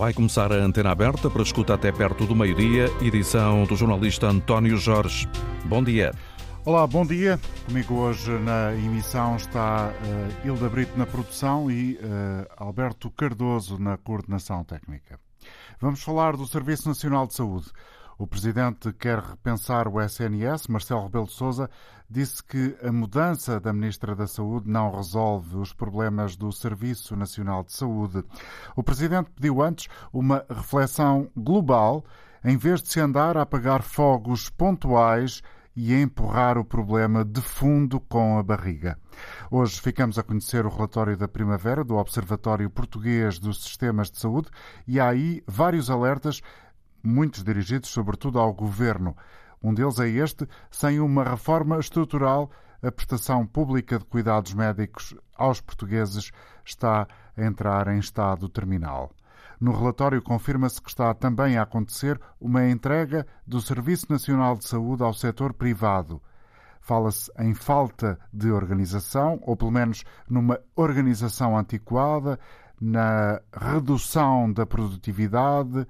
Vai começar a antena aberta para escuta até perto do meio-dia, edição do jornalista António Jorge. Bom dia. Olá, bom dia. Comigo hoje na emissão está uh, Hilda Brito na produção e uh, Alberto Cardoso na coordenação técnica. Vamos falar do Serviço Nacional de Saúde. O presidente quer repensar o SNS. Marcelo Rebelo de Sousa disse que a mudança da ministra da Saúde não resolve os problemas do Serviço Nacional de Saúde. O presidente pediu antes uma reflexão global, em vez de se andar a apagar fogos pontuais e a empurrar o problema de fundo com a barriga. Hoje ficamos a conhecer o relatório da primavera do Observatório Português dos Sistemas de Saúde e há aí vários alertas muitos dirigidos sobretudo ao governo. Um deles é este: sem uma reforma estrutural, a prestação pública de cuidados médicos aos portugueses está a entrar em estado terminal. No relatório confirma-se que está também a acontecer uma entrega do Serviço Nacional de Saúde ao setor privado. Fala-se em falta de organização, ou pelo menos numa organização antiquada, na redução da produtividade,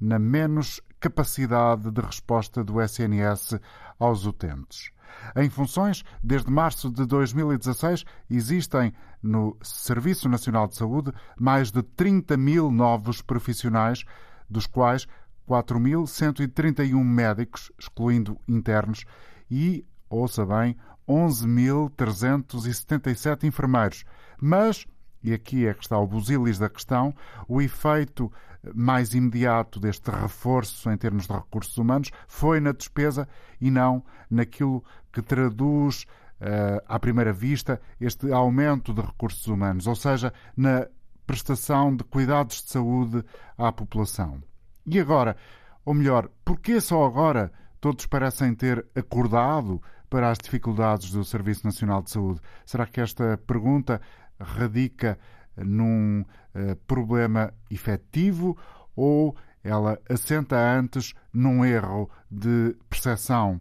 na menos capacidade de resposta do SNS aos utentes. Em funções, desde março de 2016, existem no Serviço Nacional de Saúde mais de 30 mil novos profissionais, dos quais 4.131 médicos, excluindo internos, e, ouça bem, 11.377 enfermeiros. Mas, e aqui é que está o busilis da questão, o efeito mais imediato deste reforço em termos de recursos humanos foi na despesa e não naquilo que traduz, uh, à primeira vista, este aumento de recursos humanos, ou seja, na prestação de cuidados de saúde à população. E agora, ou melhor, porquê só agora todos parecem ter acordado para as dificuldades do Serviço Nacional de Saúde? Será que esta pergunta radica num uh, problema efetivo ou ela assenta antes num erro de percepção?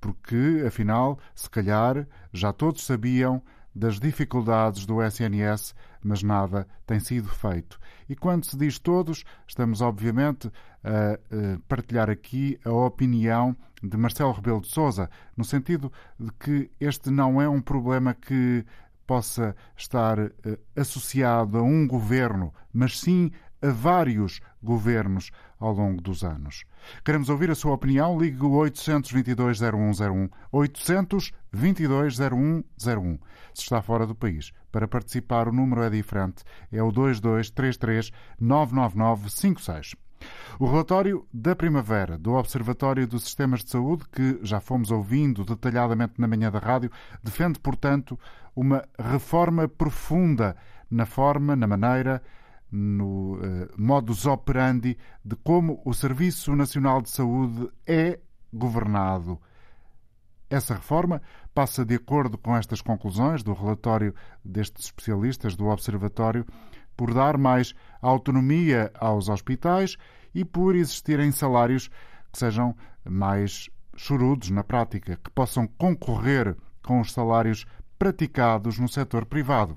Porque, afinal, se calhar já todos sabiam das dificuldades do SNS, mas nada tem sido feito. E quando se diz todos, estamos obviamente a, a partilhar aqui a opinião de Marcelo Rebelo de Sousa, no sentido de que este não é um problema que possa estar uh, associado a um governo, mas sim a vários governos ao longo dos anos. Queremos ouvir a sua opinião. Ligue o 822-0101. 822-0101. Se está fora do país. Para participar, o número é diferente. É o 2233-99956. O relatório da primavera do Observatório dos Sistemas de Saúde, que já fomos ouvindo detalhadamente na manhã da rádio, defende, portanto, uma reforma profunda na forma, na maneira, no uh, modus operandi de como o Serviço Nacional de Saúde é governado. Essa reforma passa de acordo com estas conclusões do relatório destes especialistas do Observatório por dar mais autonomia aos hospitais e por existirem salários que sejam mais chorudos na prática, que possam concorrer com os salários praticados no setor privado.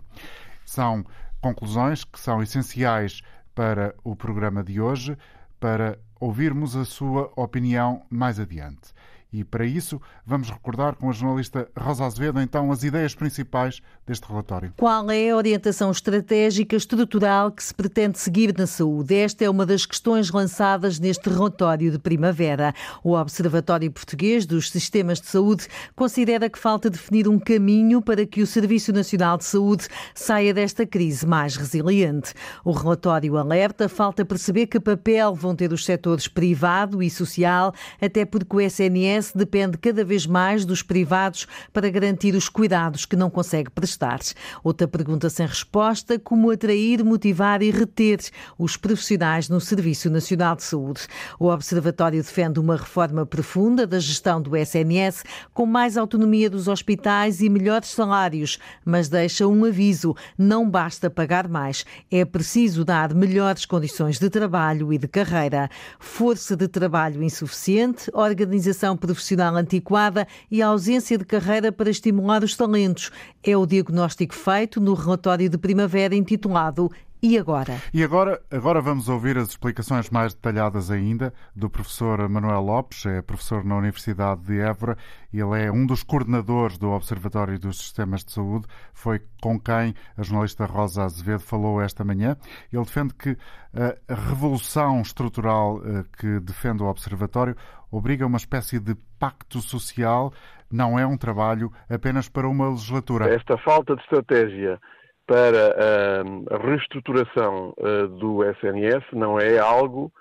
São conclusões que são essenciais para o programa de hoje, para ouvirmos a sua opinião mais adiante. E para isso, vamos recordar com a jornalista Rosa Azevedo então as ideias principais deste relatório. Qual é a orientação estratégica estrutural que se pretende seguir na saúde? Esta é uma das questões lançadas neste relatório de primavera. O Observatório Português dos Sistemas de Saúde considera que falta definir um caminho para que o Serviço Nacional de Saúde saia desta crise mais resiliente. O relatório alerta falta perceber que papel vão ter os setores privado e social, até porque o SNS depende cada vez mais dos privados para garantir os cuidados que não consegue prestar. Outra pergunta sem resposta: como atrair, motivar e reter os profissionais no Serviço Nacional de Saúde? O Observatório defende uma reforma profunda da gestão do SNS, com mais autonomia dos hospitais e melhores salários, mas deixa um aviso: não basta pagar mais, é preciso dar melhores condições de trabalho e de carreira. Força de trabalho insuficiente, organização profissional antiquada e a ausência de carreira para estimular os talentos. É o diagnóstico feito no relatório de primavera intitulado E agora? E agora, agora vamos ouvir as explicações mais detalhadas ainda do professor Manuel Lopes, é professor na Universidade de Évora ele é um dos coordenadores do Observatório dos Sistemas de Saúde. Foi com quem a jornalista Rosa Azevedo falou esta manhã. Ele defende que a revolução estrutural eh, que defende o Observatório obriga uma espécie de pacto social, não é um trabalho apenas para uma legislatura. Esta falta de estratégia para a reestruturação eh, do SNS não é algo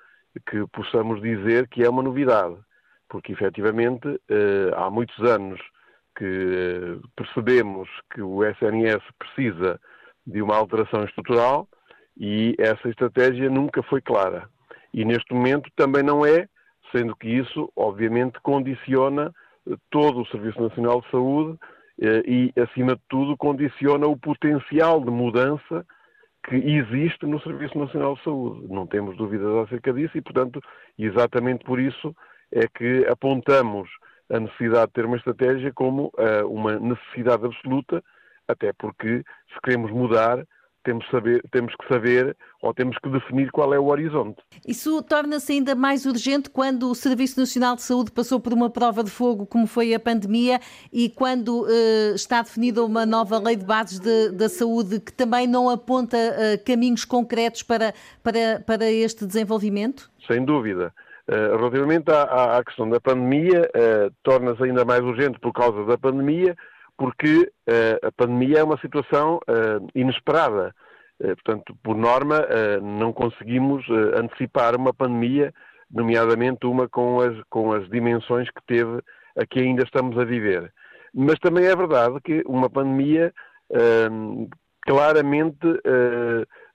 que possamos dizer que é uma novidade, porque efetivamente eh, há muitos anos que percebemos que o SNS precisa de uma alteração estrutural e essa estratégia nunca foi clara. E neste momento também não é, sendo que isso, obviamente, condiciona eh, todo o Serviço Nacional de Saúde eh, e, acima de tudo, condiciona o potencial de mudança que existe no Serviço Nacional de Saúde. Não temos dúvidas acerca disso e, portanto, exatamente por isso é que apontamos a necessidade de ter uma estratégia como uh, uma necessidade absoluta, até porque se queremos mudar, temos, saber, temos que saber ou temos que definir qual é o horizonte. Isso torna-se ainda mais urgente quando o Serviço Nacional de Saúde passou por uma prova de fogo, como foi a pandemia, e quando uh, está definida uma nova lei de bases de, da saúde que também não aponta uh, caminhos concretos para, para, para este desenvolvimento? Sem dúvida. Uh, relativamente à, à, questão da pandemia, torna-se ainda mais urgente por causa da pandemia, porque uh, a pandemia é uma situação uh, inesperada. Uh, portanto, por norma, não conseguimos antecipar uma pandemia, nomeadamente uma com as, com as dimensões que teve a que ainda estamos a viver. Mas também é verdade que uma pandemia claramente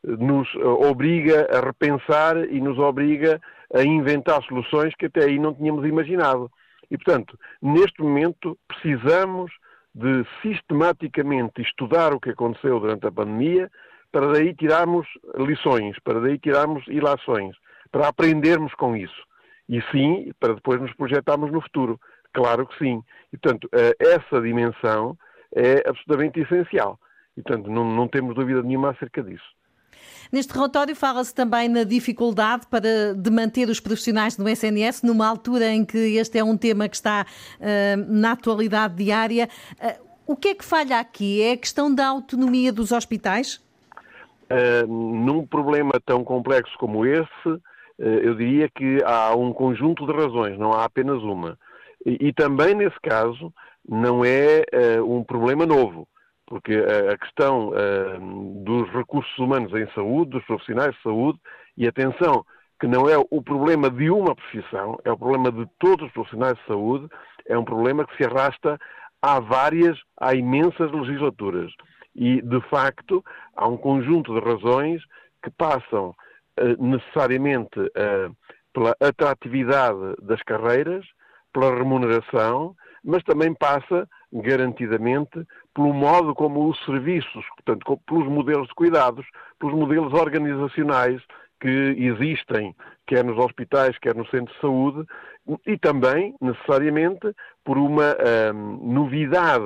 nos obriga a repensar e nos obriga a inventar soluções que até aí não tínhamos imaginado. E, portanto, neste momento precisamos de sistematicamente estudar o que aconteceu durante a pandemia, para daí tirarmos lições, para daí tirarmos ilações, para aprendermos com isso. E sim, para depois nos projetarmos no futuro. Claro que sim. E, portanto, eh, essa dimensão é absolutamente essencial. E, portanto, não, não temos dúvida nenhuma acerca disso. Neste relatório fala-se também na dificuldade para, de manter os profissionais no SNS, numa altura em que este é um tema que está uh, na atualidade diária. Uh, o que é que falha aqui? É a questão da autonomia dos hospitais? Uh, num problema tão complexo como esse, eu diria que há um conjunto de razões, não há apenas uma. E, e também, nesse caso, não é um problema novo porque a, questão uh, dos recursos humanos em saúde, dos profissionais de saúde, e atenção, que não é o problema de uma profissão, é o problema de todos os profissionais de saúde, é um problema que se arrasta há várias, há imensas legislaturas. E, de facto, há um conjunto de razões que passam uh, necessariamente uh, pela atratividade das carreiras, pela remuneração, mas também passa garantidamente pelo modo como os serviços, portanto, pelos modelos de cuidados, pelos modelos organizacionais que existem, quer nos hospitais, quer no centro de saúde, e também, necessariamente, por uma hum, novidade,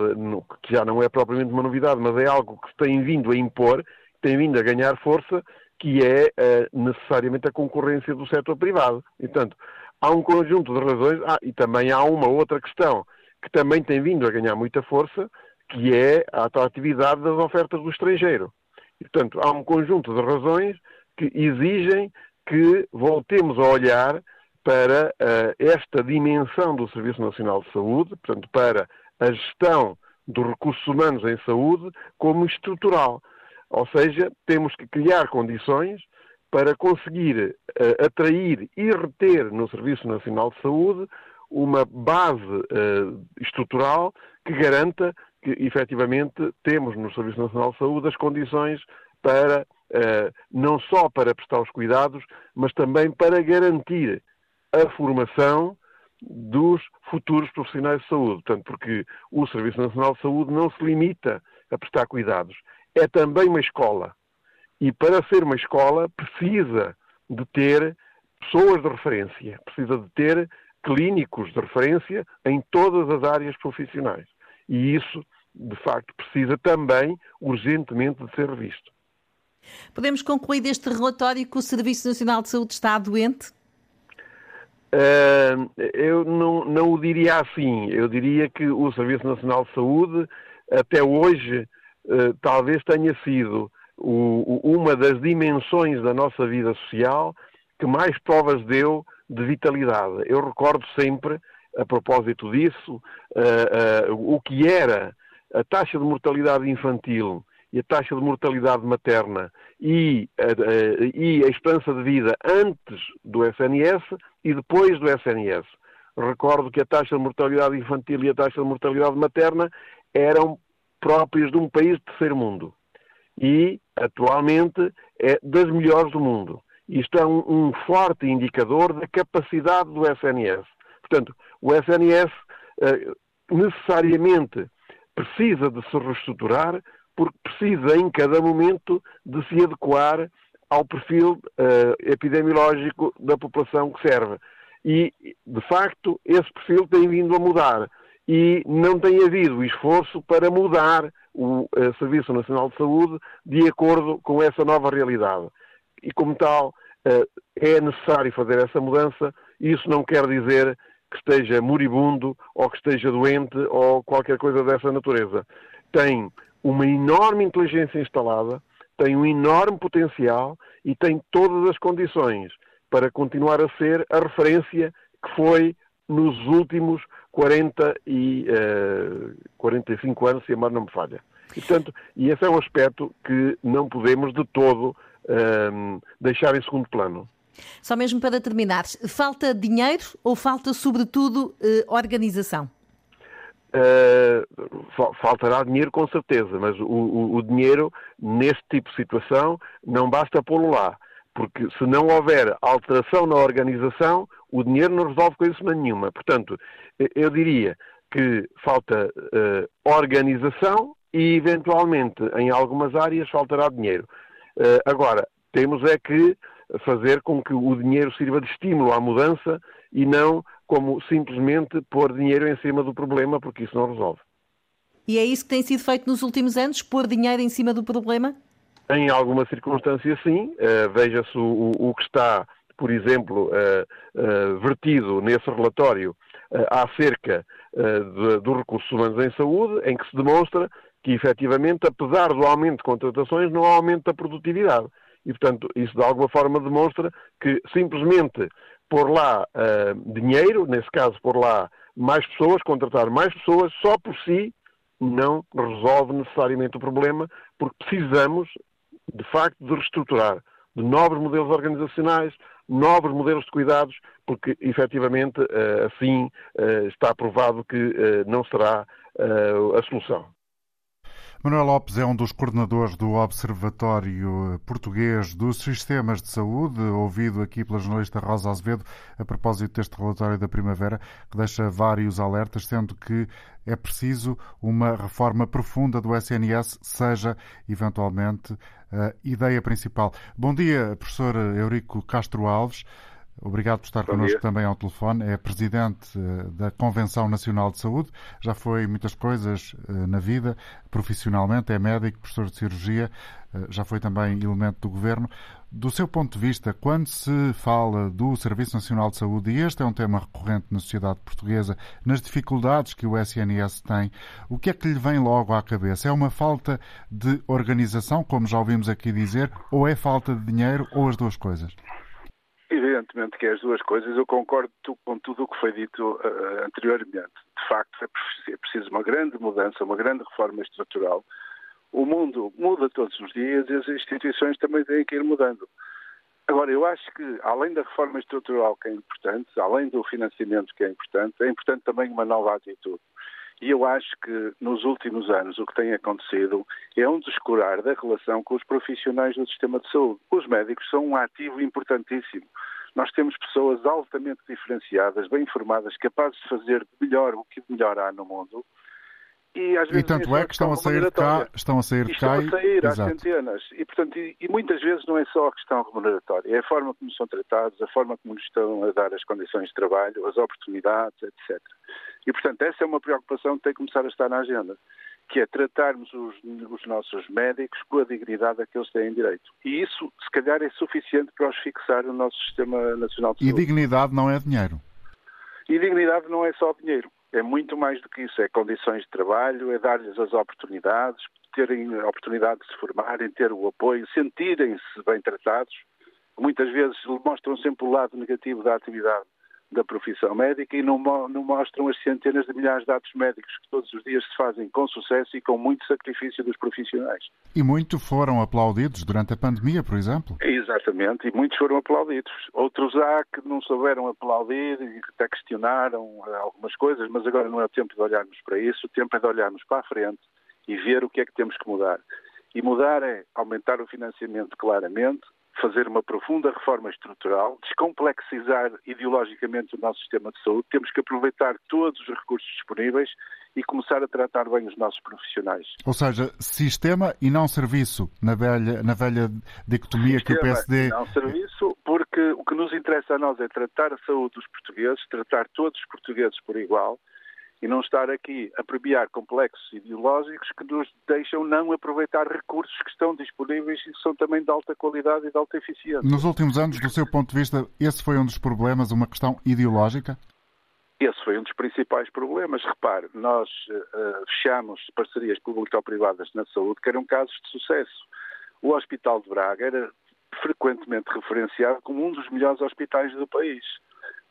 que já não é propriamente uma novidade, mas é algo que se tem vindo a impor, tem vindo a ganhar força, que é uh, necessariamente a concorrência do setor privado. Portanto, há um conjunto de razões, ah, e também há uma outra questão que também tem vindo a ganhar muita força, que é a atratividade das ofertas do estrangeiro. E, portanto, há um conjunto de razões que exigem que voltemos a olhar para uh, esta dimensão do Serviço Nacional de Saúde, portanto, para a gestão dos recursos humanos em saúde como estrutural. Ou seja, temos que criar condições para conseguir uh, atrair e reter no Serviço Nacional de Saúde uma base uh, estrutural que garanta que, efetivamente, temos no Serviço Nacional de Saúde as condições para, uh, não só para prestar os cuidados, mas também para garantir a formação dos futuros profissionais de saúde. Portanto, porque o Serviço Nacional de Saúde não se limita a prestar cuidados, é também uma escola. E para ser uma escola precisa de ter pessoas de referência, precisa de ter clínicos de referência em todas as áreas profissionais. E isso, de facto, precisa também urgentemente de ser revisto. Podemos concluir deste relatório que o Serviço Nacional de Saúde está doente? Uh, eu não, não o diria assim. Eu diria que o Serviço Nacional de Saúde, até hoje, uh, talvez tenha sido o, o, uma das dimensões da nossa vida social que mais provas deu de vitalidade. Eu recordo sempre, a propósito disso, uh, o que era a taxa de mortalidade infantil e a taxa de mortalidade materna e a, e a esperança de vida antes do SNS e depois do SNS. Recordo que a taxa de mortalidade infantil e a taxa de mortalidade materna eram próprias de um país de terceiro mundo. E, atualmente, é das melhores do mundo. Isto é um, um forte indicador da capacidade do SNS. Portanto, o SNS eh, necessariamente precisa de se reestruturar porque precisa em cada momento de se adequar ao perfil uh, epidemiológico da população que serve. E, de facto, esse perfil tem vindo a mudar e não tem havido esforço para mudar o uh, Serviço Nacional de Saúde de acordo com essa nova realidade. E, como tal, uh, é necessário fazer essa mudança. Isso não quer dizer que esteja moribundo ou que esteja doente ou qualquer coisa dessa natureza. Tem uma enorme inteligência instalada, tem um enorme potencial e tem todas as condições para continuar a ser a referência que foi nos últimos 40 e uh, 45 anos, se a memória não me falha. E, portanto, e esse é um aspecto que não podemos de todo uh, deixar em segundo plano. Só mesmo para terminar, falta dinheiro ou falta, sobretudo, uh, organização? Uh, faltará dinheiro com certeza, mas o, o, o, dinheiro neste tipo de situação não basta pô-lo lá, porque se não houver alteração na organização, o dinheiro não resolve coisa nenhuma. Portanto, eu diria que falta uh, organização e, eventualmente, em algumas áreas faltará dinheiro. Uh, agora, temos é que fazer com que o dinheiro sirva de estímulo à mudança e não como simplesmente pôr dinheiro em cima do problema, porque isso não resolve. E é isso que tem sido feito nos últimos anos, pôr dinheiro em cima do problema? Em alguma circunstância, sim. Uh, Veja-se o, o, que está, por exemplo, uh, uh, vertido nesse relatório acerca de, dos recursos humanos em saúde, em que se demonstra que, efetivamente, apesar do aumento de contratações, não há aumento da produtividade. E, portanto, isso de alguma forma demonstra que simplesmente pôr lá uh, dinheiro, nesse caso pôr lá mais pessoas, contratar mais pessoas, só por si não resolve necessariamente o problema, porque precisamos, de facto, de reestruturar, de novos modelos organizacionais, novos modelos de cuidados, porque efetivamente uh, assim uh, está provado que não será a solução. Manuel Lopes é um dos coordenadores do Observatório Português dos Sistemas de Saúde, ouvido aqui pela jornalista Rosa Azevedo a propósito deste relatório da primavera, que deixa vários alertas, sendo que é preciso uma reforma profunda do SNS, seja eventualmente a ideia principal. Bom dia, professor Eurico Castro Alves. Obrigado por estar Bom connosco dia. também ao telefone. É presidente eh, da Convenção Nacional de Saúde. Já foi muitas coisas eh, na vida, profissionalmente. É médico, professor de cirurgia. Eh, já foi também elemento do governo. Do seu ponto de vista, quando se fala do Serviço Nacional de Saúde, e este é um tema recorrente na sociedade portuguesa, nas dificuldades que o SNS tem, o que é que lhe vem logo à cabeça? É uma falta de organização, como já ouvimos aqui dizer, ou é falta de dinheiro, ou as duas coisas? Evidentemente que é as duas coisas, eu concordo com tudo o que foi dito uh, anteriormente. De facto, é preciso uma grande mudança, uma grande reforma estrutural. O mundo muda todos os dias e as instituições também têm que ir mudando. Agora, eu acho que, além da reforma estrutural que é importante, além do financiamento que é importante, é importante também uma nova atitude. E eu acho que nos últimos anos o que tem acontecido é um descurar da relação com os profissionais do sistema de saúde. Os médicos são um ativo importantíssimo. Nós temos pessoas altamente diferenciadas, bem informadas, capazes de fazer melhor o que melhor há no mundo. E, às vezes, e tanto é que estão a sair de cá, estão a sair de cá estão a sair às centenas. E, portanto, e, e, muitas vezes não é só a questão remuneratória, é a forma como são tratados, a forma como nos estão a dar as condições de trabalho, as oportunidades, etc. E, portanto, essa é uma preocupação que tem que começar a estar na agenda. que é tratarmos os, os, nossos médicos com a dignidade a que eles têm direito. E isso, se calhar, é suficiente para os fixar no nosso Sistema Nacional de Saúde. E dignidade não é dinheiro? E dignidade não é só dinheiro. É muito mais do que isso. É condições de trabalho, é dar-lhes as oportunidades, terem a oportunidade de se formarem, ter o apoio, sentirem-se bem tratados. Muitas vezes mostram sempre o lado negativo da atividade da profissão médica e não, não, mostram as centenas de milhares de atos médicos que todos os dias se fazem com sucesso e com muito sacrifício dos profissionais. E muito foram aplaudidos durante a pandemia, por exemplo? Exatamente, e muitos foram aplaudidos. Outros há que não souberam aplaudir e até questionaram eh, algumas coisas, mas agora não é o tempo de olharmos para isso, o tempo é de olharmos para a frente e ver o que é que temos que mudar. E mudar é aumentar o financiamento claramente, fazer uma profunda reforma estrutural, descomplexizar ideologicamente o nosso sistema de saúde, temos que aproveitar todos os recursos disponíveis e começar a tratar bem os nossos profissionais. Ou seja, sistema e não serviço, na velha, na velha dicotomia sistema que o PSD. E não serviço, porque o que nos interessa a nós é tratar a saúde dos portugueses, tratar todos os portugueses por igual e não estar aqui a premiar complexos ideológicos que nos deixam não aproveitar recursos que estão disponíveis e que são também de alta qualidade e de alta eficiência. Nos últimos anos, do seu ponto de vista, esse foi um dos problemas, uma questão ideológica? Esse foi um dos principais problemas. Repare, nós uh, fechamos parcerias público-privadas na saúde que eram casos de sucesso. O Hospital de Braga era frequentemente referenciado como um dos melhores hospitais do país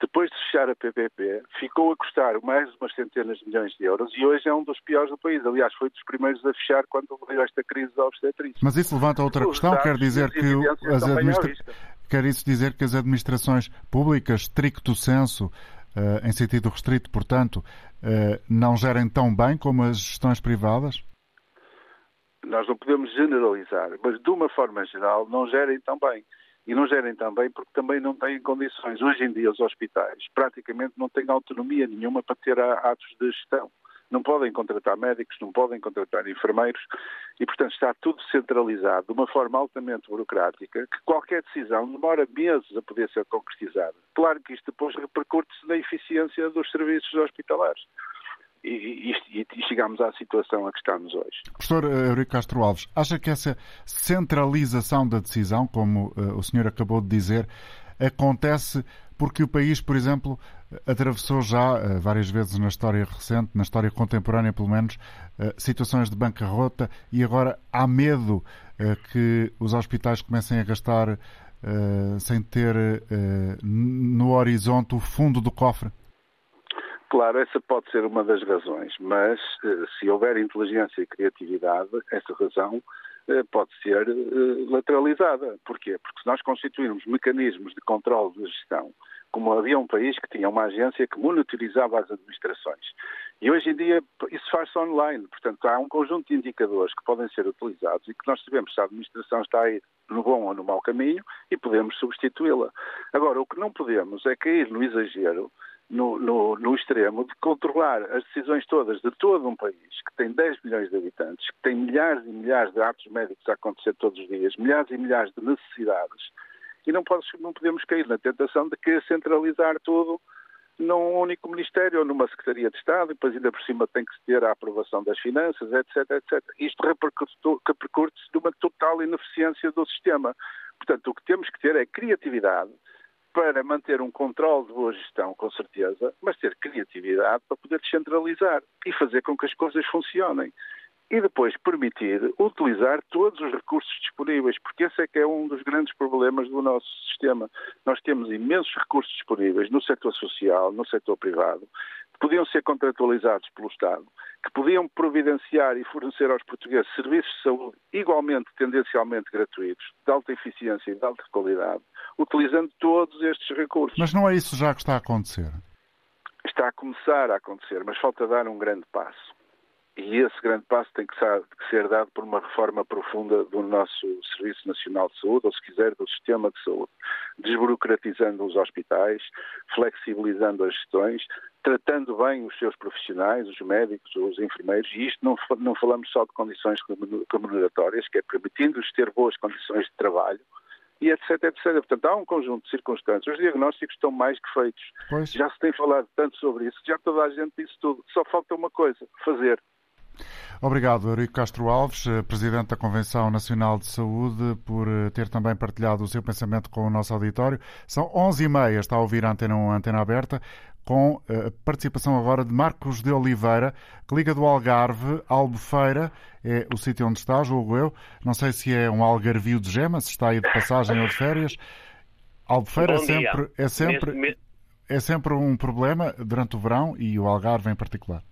depois de fechar a PPP, ficou a custar mais de umas centenas de milhões de euros e hoje é um dos piores do país. Aliás, foi dos primeiros a fechar quando veio esta crise da obstetrícia. Mas isso levanta outra Os questão, quer dizer que as administra... quer isso dizer que as administrações públicas, stricto senso, uh, em sentido restrito, portanto, uh, não gerem tão bem como as gestões privadas? Nós não podemos generalizar, mas de uma forma geral não gerem tão bem e não gerem também porque também não têm condições. Hoje em dia os hospitais praticamente não têm autonomia nenhuma para ter atos de gestão. Não podem contratar médicos, não podem contratar enfermeiros e, portanto, está tudo centralizado de uma forma altamente burocrática que qualquer decisão demora meses a poder ser concretizada. Claro que isto depois repercute-se na eficiência dos serviços hospitalares e, e, e, chegamos à situação a que estamos hoje. Professor eh, Eurico Castro Alves, acha que essa centralização da decisão, como uh, o senhor acabou de dizer, acontece porque o país, por exemplo, atravessou já uh, várias vezes na história recente, na história contemporânea pelo menos, uh, situações de bancarrota e agora há medo que os hospitais comecem a gastar sem ter no horizonte o fundo do cofre? Claro, essa pode ser uma das razões, mas eh, se houver inteligência e criatividade, essa razão eh, pode ser eh, lateralizada. Porquê? Porque se nós constituirmos mecanismos de controle de gestão, como havia um país que tinha uma agência que monitorizava as administrações, e hoje em dia isso faz-se online, portanto há um conjunto de indicadores que podem ser utilizados e que nós sabemos se a administração está a ir no bom ou no mau caminho e podemos substituí-la. Agora, o que não podemos é cair no exagero no, no, no, extremo de controlar as decisões todas de todo um país que tem 10 milhões de habitantes, que tem milhares e milhares de atos médicos a acontecer todos os dias, milhares e milhares de necessidades, e não, pode, não podemos cair na tentação de querer centralizar tudo num único Ministério ou numa Secretaria de Estado, e depois ainda por cima tem que se ter a aprovação das finanças, etc, etc. Isto repercute-se numa total ineficiência do sistema. Portanto, o que temos que ter é criatividade, para manter um controle de boa gestão, com certeza, mas ter criatividade para poder descentralizar e fazer com que as coisas funcionem. E depois permitir utilizar todos os recursos disponíveis, porque esse é que é um dos grandes problemas do nosso sistema. Nós temos imensos recursos disponíveis no setor social, no setor privado, que podiam ser contratualizados pelo Estado, que podiam providenciar e fornecer aos portugueses serviços de saúde igualmente, tendencialmente gratuitos, de alta eficiência e de alta qualidade, utilizando todos estes recursos. Mas não é isso já que está a acontecer? Está a começar a acontecer, mas falta dar um grande passo. E esse grande passo tem que ser dado por uma reforma profunda do nosso Serviço Nacional de Saúde, ou se quiser, do sistema de saúde, desburocratizando os hospitais, flexibilizando as gestões, tratando bem os seus profissionais, os médicos, os enfermeiros, e isto não, não falamos só de condições remuneratórias, que é permitindo-lhes ter boas condições de trabalho, e etc, etc. Portanto, há um conjunto de circunstâncias. Os diagnósticos estão mais que feitos. Pois. Já se tem falado tanto sobre isso, já toda a gente disse tudo. Só falta uma coisa, fazer. Obrigado, Eurico Castro Alves, eh, Presidente da Convenção Nacional de Saúde, por eh, ter também partilhado o seu pensamento com o nosso auditório. São 11h30, está a ouvir a Antena 1, a Antena Aberta, com a participação agora de Marcos de Oliveira, que liga do Algarve, Albufeira, é o sítio onde está, julgo eu. Não sei se é um algarvio de gema, se está aí de passagem ou de férias. Albufeira é sempre, é, sempre, é sempre um problema durante o verão e o Algarve em particular.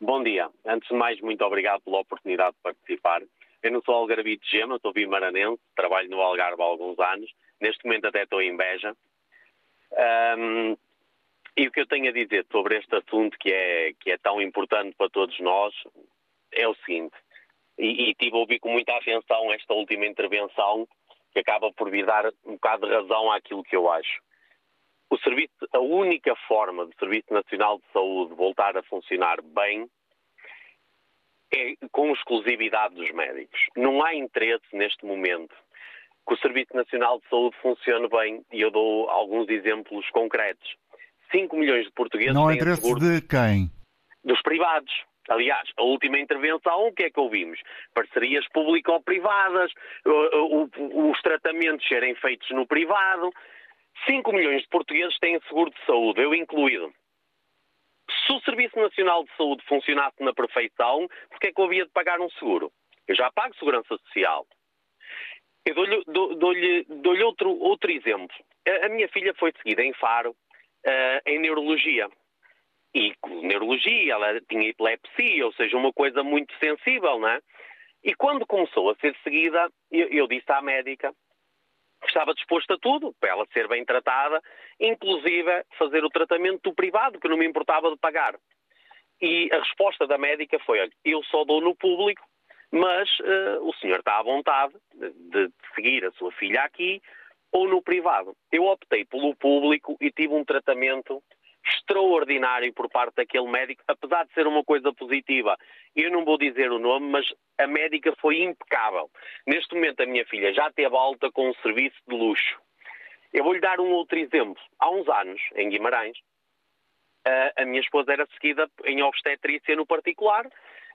Bom dia. Antes de mais, muito obrigado pela oportunidade de participar. Eu não sou algarvio de gema, estou bimaranense, trabalho no Algarve há alguns anos. Neste momento até estou em Beja. Um, e o que eu tenho a dizer sobre este assunto que é, que é tão importante para todos nós é o seguinte, e, e tive a ouvir com muita atenção esta última intervenção, que acaba por vir dar um bocado de razão àquilo que eu acho. O serviço, a única forma do Serviço Nacional de Saúde voltar a funcionar bem é com exclusividade dos médicos. Não há interesse neste momento que o Serviço Nacional de Saúde funcione bem e eu dou alguns exemplos concretos. 5 milhões de portugueses Não há interesse seguro de quem? Dos privados. Aliás, a última intervenção, o que é que ouvimos? Parcerias público-privadas, os tratamentos serem feitos no privado. 5 milhões de portugueses têm seguro de saúde, eu incluído. Se o Serviço Nacional de Saúde funcionasse na perfeição, porquê é que eu havia de pagar um seguro? Eu já pago segurança social. Eu dou-lhe dou dou outro, outro exemplo. A, a, minha filha foi seguida em Faro uh, em neurologia. E neurologia, ela tinha epilepsia, ou seja, uma coisa muito sensível, não é? E quando começou a ser seguida, eu, eu disse à médica estava disposto a tudo, para ela ser bem tratada, inclusive fazer o tratamento do privado, que não me importava de pagar. E a resposta da médica foi: olha, eu só dou no público, mas uh, o senhor está à vontade de, de seguir a sua filha aqui ou no privado. Eu optei pelo público e tive um tratamento extraordinário por parte daquele médico, apesar de ser uma coisa positiva. Eu não vou dizer o nome, mas a médica foi impecável. Neste momento, a minha filha já teve alta com um serviço de luxo. Eu vou-lhe dar um outro exemplo. Há uns anos, em Guimarães, a minha esposa era seguida em obstetrícia no particular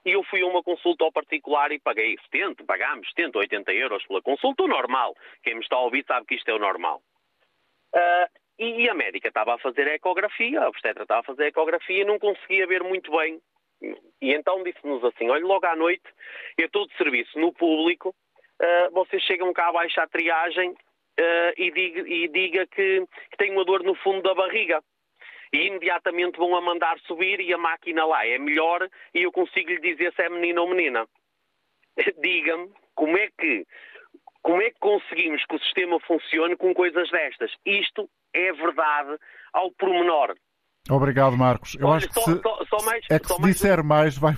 e eu fui a uma consulta ao particular e paguei 70, pagámos 70, 80 euros pela consulta, o normal. Quem me está a ouvir sabe que isto é o normal. Uh, e a médica estava a fazer a ecografia, a obstetra estava a fazer a ecografia e não conseguia ver muito bem. E então disse-nos assim: olha, logo à noite, eu estou de serviço no público, uh, vocês chegam cá abaixo à triagem uh, e, diga, e diga que, que tem uma dor no fundo da barriga. E imediatamente vão a mandar subir e a máquina lá é melhor e eu consigo lhe dizer se é menino ou menina. Diga-me como é que como é que conseguimos que o sistema funcione com coisas destas? Isto é verdade ao pormenor. Obrigado, Marcos. Eu Olha, acho que só, se, só, só mais, é que se disser mais, vai.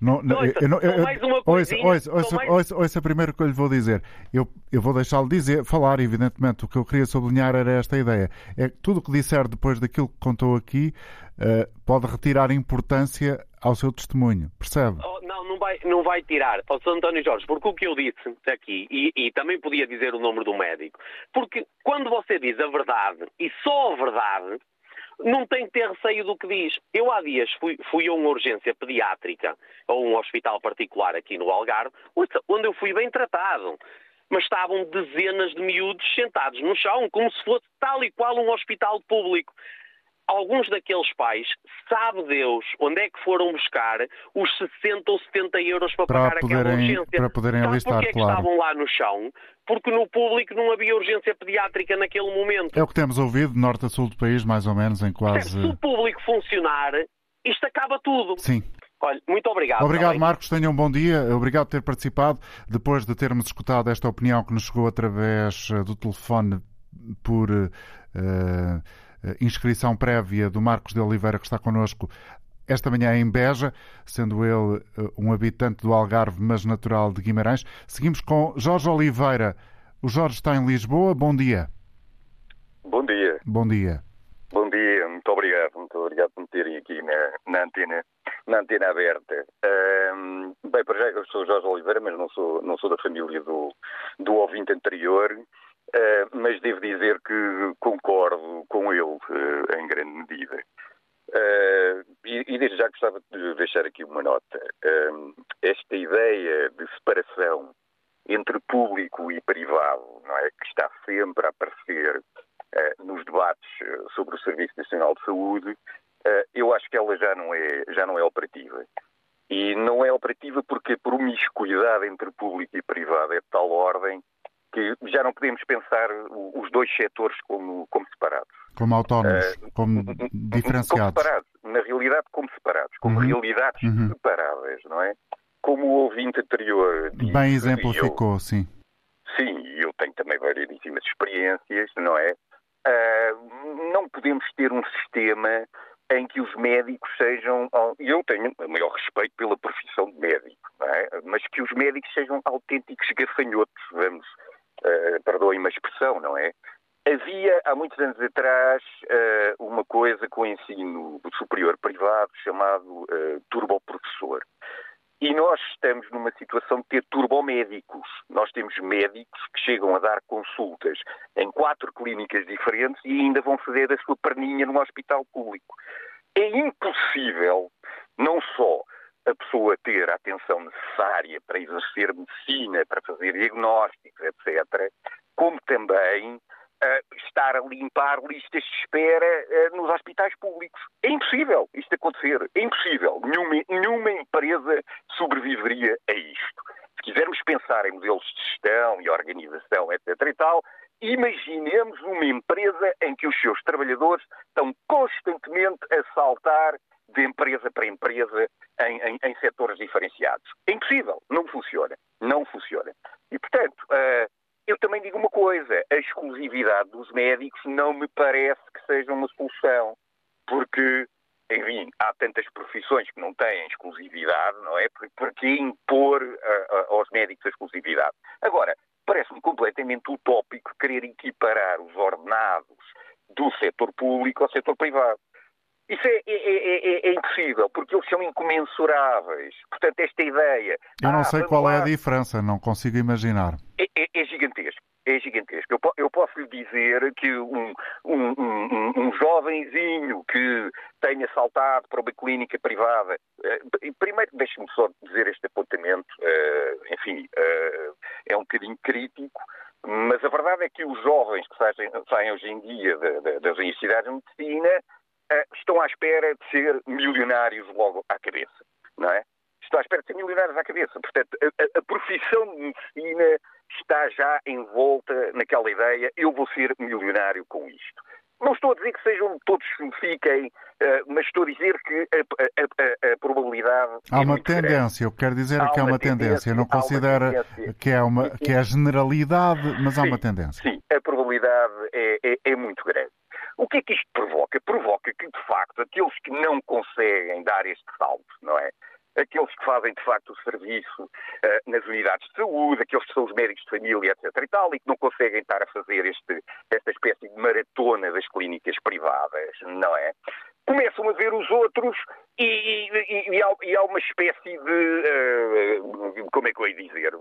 Não, não, ouça, eu, não, eu, mais uma coisinha, ouça, ouça, mais... ouça, ouça primeiro o que eu lhe vou dizer. Eu, eu vou deixá-lo dizer, falar, evidentemente. O que eu queria sublinhar era esta ideia. É que tudo o que disser depois daquilo que contou aqui uh, pode retirar importância ao seu testemunho. Percebe? Oh, não, não vai, não vai tirar. Ó, oh, António Jorge, porque o que eu disse aqui, e, e também podia dizer o nome do médico, porque quando você diz a verdade e só a verdade não tem que ter receio do que diz. Eu há dias fui, fui a uma urgência pediátrica, ou um hospital particular aqui no Algarve, onde eu fui bem tratado. Mas estavam dezenas de miúdos sentados no chão, como se fosse tal e qual um hospital público alguns daqueles pais, sabe Deus onde é que foram buscar os 60 ou 70 euros para, para pagar poderem, aquela urgência. Para poderem sabe alistar, porquê é que claro. estavam lá no chão? Porque no público não havia urgência pediátrica naquele momento. É o que temos ouvido de norte a sul do país, mais ou menos, em quase. Se o público funcionar, isto acaba tudo. Sim. Olha, muito obrigado. Obrigado, também. Marcos. Tenham um bom dia. Obrigado por ter participado. Depois de termos escutado esta opinião que nos chegou através eh, do telefone por. Uh, inscrição prévia do Marcos de Oliveira, que está connosco esta manhã em Beja, sendo ele um habitante do Algarve, mas natural de Guimarães. Seguimos com Jorge Oliveira. O Jorge está em Lisboa. Bom dia. Bom dia. Bom dia. Bom dia, muito obrigado. Muito obrigado por me terem aqui na, na antena, na antena aberta. Um, bem, para já eu sou Jorge Oliveira, mas não sou, não sou da família do, do ouvinte anterior. Uh, mas devo dizer que concordo com ele uh, em grande medida. Uh, e, e desde já gostava de deixar aqui uma nota. Esta ideia de separação entre público e privado, não é, que está sempre a aparecer nos debates sobre o Serviço Nacional de Saúde, eu acho que ela já não é já não é operativa. E não é operativa porque a promiscuidade entre público e privado é de tal ordem que já não podemos pensar os dois setores como, como separados. Como autónomos, uh, como diferenciados. Como separados. Na realidade, como separados. Como uhum. realidades uhum. separadas, não é? Como o ouvinte anterior disse, Bem exemplificou, eu, sim. Sim, eu tenho também variedíssimas experiências, não é? Uh, não podemos ter um sistema em que os médicos sejam. Eu tenho o maior respeito pela profissão de médico, é? mas que os médicos sejam autênticos gafanhotos, vamos, uh, perdoem-me a expressão, não é? Havia, há muitos anos atrás, uh, uma coisa com o ensino superior privado chamado uh, turboprofessor. E nós estamos numa situação de ter turbomédicos. Nós temos médicos que chegam a dar consultas em quatro clínicas diferentes e ainda vão fazer a sua perninha num hospital público. É impossível não só a pessoa ter a atenção necessária para exercer medicina, para fazer diagnósticos, etc., como também uh, estar a limpar listas de espera uh, nos hospitais públicos. É impossível isto acontecer. É impossível. Nenhuma, nenhuma empresa sobreviveria a isto. Se quisermos pensar em modelos de gestão e organização, etc. e tal, imaginemos uma empresa em que os seus trabalhadores estão constantemente a saltar de empresa para empresa em, em, em setores diferenciados. É impossível. Não funciona. Não funciona. E, portanto, uh, eu também digo uma coisa: a exclusividade dos médicos não me parece que seja uma solução, porque, enfim, há tantas profissões que não têm exclusividade, não é? Por que impor a, a, aos médicos a exclusividade? Agora, parece-me completamente utópico querer equiparar os ordenados do setor público ao setor privado. Isso é, é, é, é, impossível, porque eles são incomensuráveis. Portanto, esta ideia. Eu não ah, sei qual lá, é a diferença, não consigo imaginar. É, gigantesco. É gigantesco. Eu, eu, posso lhe dizer que um, um, um, um, jovenzinho que tenha saltado para uma clínica privada. Uh, primeiro, deixe-me só dizer este apontamento, uh, enfim, uh, é um bocadinho crítico, mas a verdade é que os jovens que saem, saem hoje em dia das universidades de medicina eh, estão à espera de ser milionários logo à cabeça, não é? Estão à espera de ser milionários à cabeça. Portanto, a, a profissão de medicina está já envolta naquela ideia, eu vou ser milionário com isto. Não estou a dizer que sejam todos fiquem, eh, mas estou a dizer que a, a, a, probabilidade. Há é uma tendência, grande. eu quero dizer há que há uma tendência. tendência. Não considero que é, uma, que é a generalidade, mas sim, há uma tendência. Sim, a probabilidade é, é, é muito grande. O que é que isto provoca? Provoca que, de facto, aqueles que não conseguem dar este salto, não é? Aqueles que fazem, de facto, o serviço uh, nas unidades de saúde, aqueles que são os médicos de família, etc. e tal, e que não conseguem estar a fazer este, esta espécie de maratona das clínicas privadas, não é? Começam a ver os outros e, e, e, há, e há, uma espécie de, uh, como é que eu ia dizer,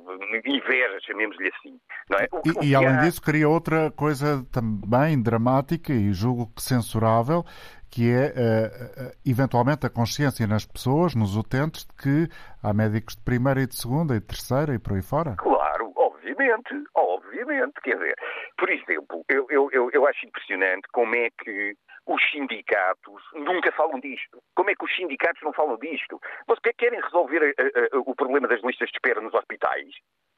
inveja, chamemos-lhe assim. É? O, e, além há... disso, cria outra coisa também dramática e julgo que censurável, que é uh, eventualmente a consciência nas pessoas, nos utentes, de que há médicos de primeira e de segunda e de terceira e por aí fora. Claro, obviamente, obviamente. Quer dizer, por exemplo, eu, eu, eu, eu acho impressionante como é que os sindicatos nunca falam disto. Como é que os sindicatos não falam disto? Vocês querem resolver a, a, a, o problema das listas de espera nos hospitais?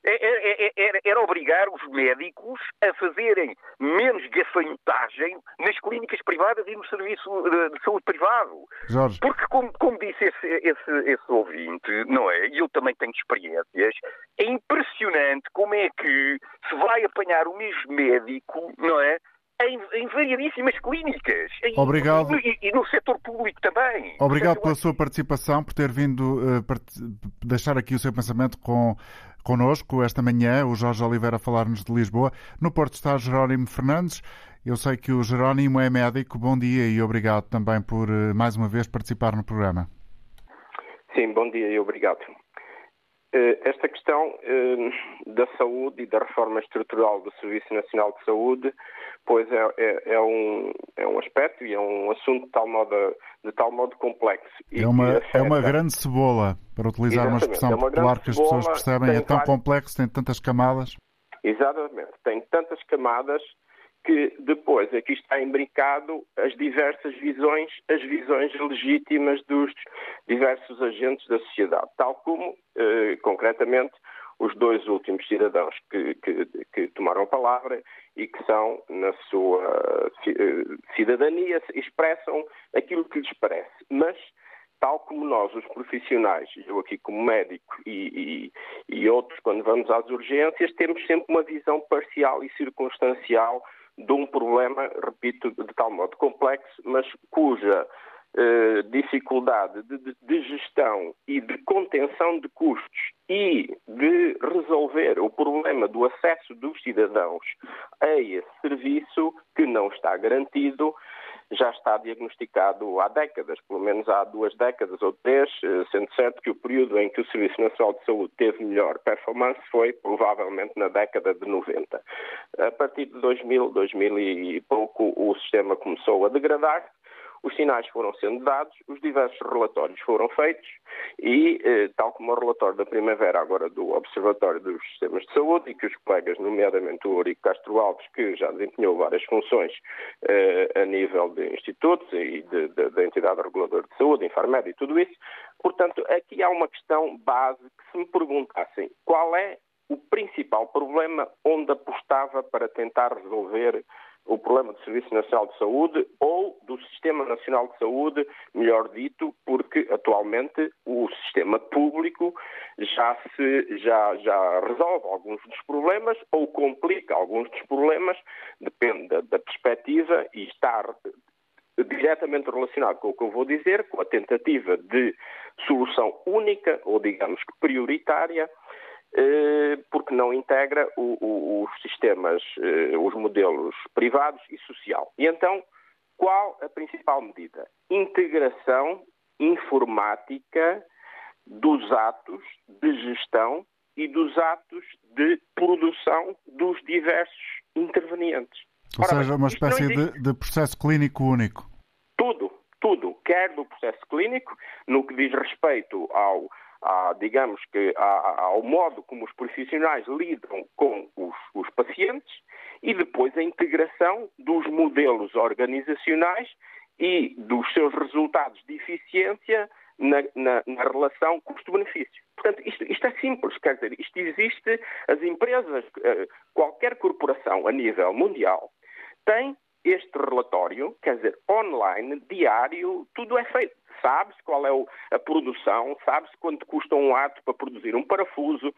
É, é, é, era, era, obrigar os médicos a fazerem menos gafanhotagem nas clínicas privadas e no serviço de, de saúde privado. Jorge. Porque, como, como disse esse, esse, esse, ouvinte, não é? E eu também tenho experiências, é impressionante como é que se vai apanhar o mesmo médico, não é? Em, em variadíssimas clínicas. Obrigado. E, e, no setor público também. Obrigado pela sua participação, por ter vindo uh, deixar aqui o seu pensamento com connosco esta manhã, o Jorge Oliveira a falar-nos de Lisboa. No Porto está Jerónimo Fernandes. Eu sei que o Jerónimo é médico. Bom dia e obrigado também por uh, mais uma vez participar no programa. Sim, bom dia e obrigado. Eh, esta questão eh, da saúde e da reforma estrutural do Serviço Nacional de Saúde, pois é, é, é, um, é um aspecto e é um assunto de tal modo, de tal modo complexo. É uma, afeta... é uma grande cebola, para utilizar Exatamente, uma expressão é uma popular que as pessoas percebem, é tão várias... complexo, tem tantas camadas. Exatamente, tem tantas camadas que depois aqui está imbricado as diversas visões, as visões legítimas dos diversos agentes da sociedade, tal como, eh, concretamente, os dois últimos cidadãos que, que, que, tomaram a palavra e que são, na sua eh, cidadania, expressam aquilo que lhes parece. Mas, tal como nós, os profissionais, eu aqui como médico e, e, e outros, quando vamos às urgências, temos sempre uma visão parcial e circunstancial de um problema, repito, de tal modo complexo, mas cuja eh, dificuldade de, de, de, gestão e de contenção de custos e de resolver o problema do acesso dos cidadãos a esse serviço que não está garantido, já está diagnosticado há décadas, pelo menos há duas décadas ou três, eh, sendo certo que o período em que o Serviço Nacional de Saúde teve melhor performance foi provavelmente na década de 90. A partir de 2000, 2000 e pouco, o sistema começou a degradar os sinais foram sendo dados, os diversos relatórios foram feitos e, eh, tal como o relatório da primavera agora do Observatório dos Sistemas de Saúde e que os colegas, nomeadamente o Eurico Castro Alves, que já desempenhou várias funções eh, a nível de institutos e da entidade reguladora de saúde, Infarmed e tudo isso, portanto, aqui há uma questão base que se me perguntassem qual é o principal problema onde apostava para tentar resolver o problema do Serviço Nacional de Saúde ou do Sistema Nacional de Saúde, melhor dito, porque atualmente o sistema público já, se, já, já resolve alguns dos problemas ou complica alguns dos problemas, depende da, da perspectiva e está diretamente relacionado com o que eu vou dizer, com a tentativa de solução única ou, digamos que prioritária porque não integra o, o, os sistemas, eh, os modelos privados e social. E então, qual a principal medida? Integração informática dos atos de gestão e dos atos de produção dos diversos intervenientes. Ou Ora, seja, uma espécie de, de processo clínico único. Tudo, tudo, quer do processo clínico, no que diz respeito ao, à, digamos que ao modo como os profissionais lidam com os, os pacientes e depois a integração dos modelos organizacionais e dos seus resultados de eficiência na, na, na relação custo-benefício. Portanto, isto, isto, é simples, quer dizer, isto existe, as empresas, eh, qualquer corporação a nível mundial tem este relatório, quer dizer, online, diário, tudo é feito. Sabe-se qual é a produção, sabe-se quanto custa um ato para produzir um parafuso,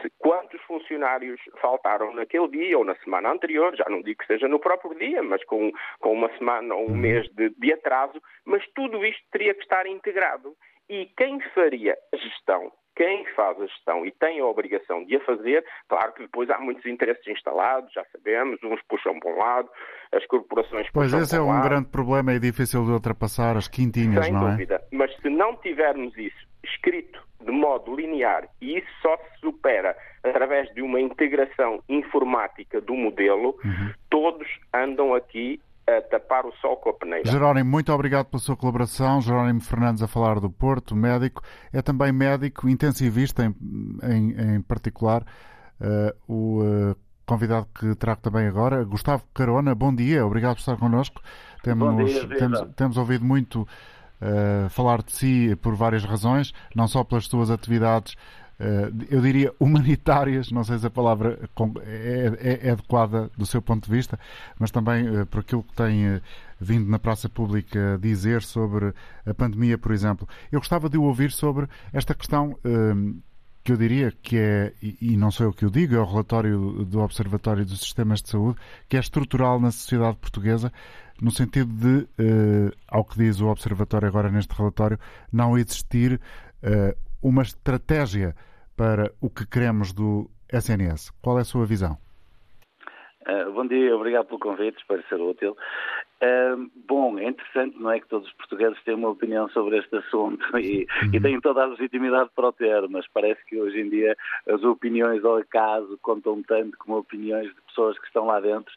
se, quantos funcionários faltaram naquele dia ou na semana anterior, já não digo que seja no próprio dia, mas com, com uma semana ou um uhum. mês de, de atraso, mas tudo isto teria que estar integrado. E quem faria a gestão quem faz a gestão e tem a obrigação de a fazer, claro que depois há muitos interesses instalados, já sabemos, uns puxam para um lado, as corporações pois puxam esse é um lado. grande problema e difícil de ultrapassar as quintinhas, Sem não é? dúvida. Mas se não tivermos isso escrito de modo linear e isso só se supera através de uma integração informática do modelo, uhum. todos andam aqui a tapar o sol com a peneira. Jerónimo, muito obrigado pela sua colaboração. Jerónimo Fernandes a falar do Porto, médico. É também médico intensivista, em, em, em particular. Uh, o uh, convidado que trago também agora, Gustavo Carona. Bom dia, obrigado por estar connosco. Temos, Bom dia, temos, temos ouvido muito uh, falar de si por várias razões, não só pelas suas atividades eh, eu diria humanitárias, não sei se a palavra é, é, é adequada do seu ponto de vista, mas também eh, por aquilo que tem eh, vindo na praça pública dizer sobre a pandemia, por exemplo. Eu gostava de o ouvir sobre esta questão que eu diria que é, e não sou eu que o digo, é o relatório do Observatório dos Sistemas de Saúde, que é estrutural na sociedade portuguesa, no sentido de, ao que diz o Observatório agora neste relatório, não existir uma estratégia para o que queremos do SNS. Qual é a sua visão? Uh, bom dia, obrigado pelo convite, espero ser útil. Uh, bom, é interessante, não é que todos os portugueses têm uma opinião sobre este assunto e, uhum. e têm toda a legitimidade para o ter, mas parece que hoje em dia as opiniões ao acaso contam tanto como opiniões de pessoas que estão lá dentro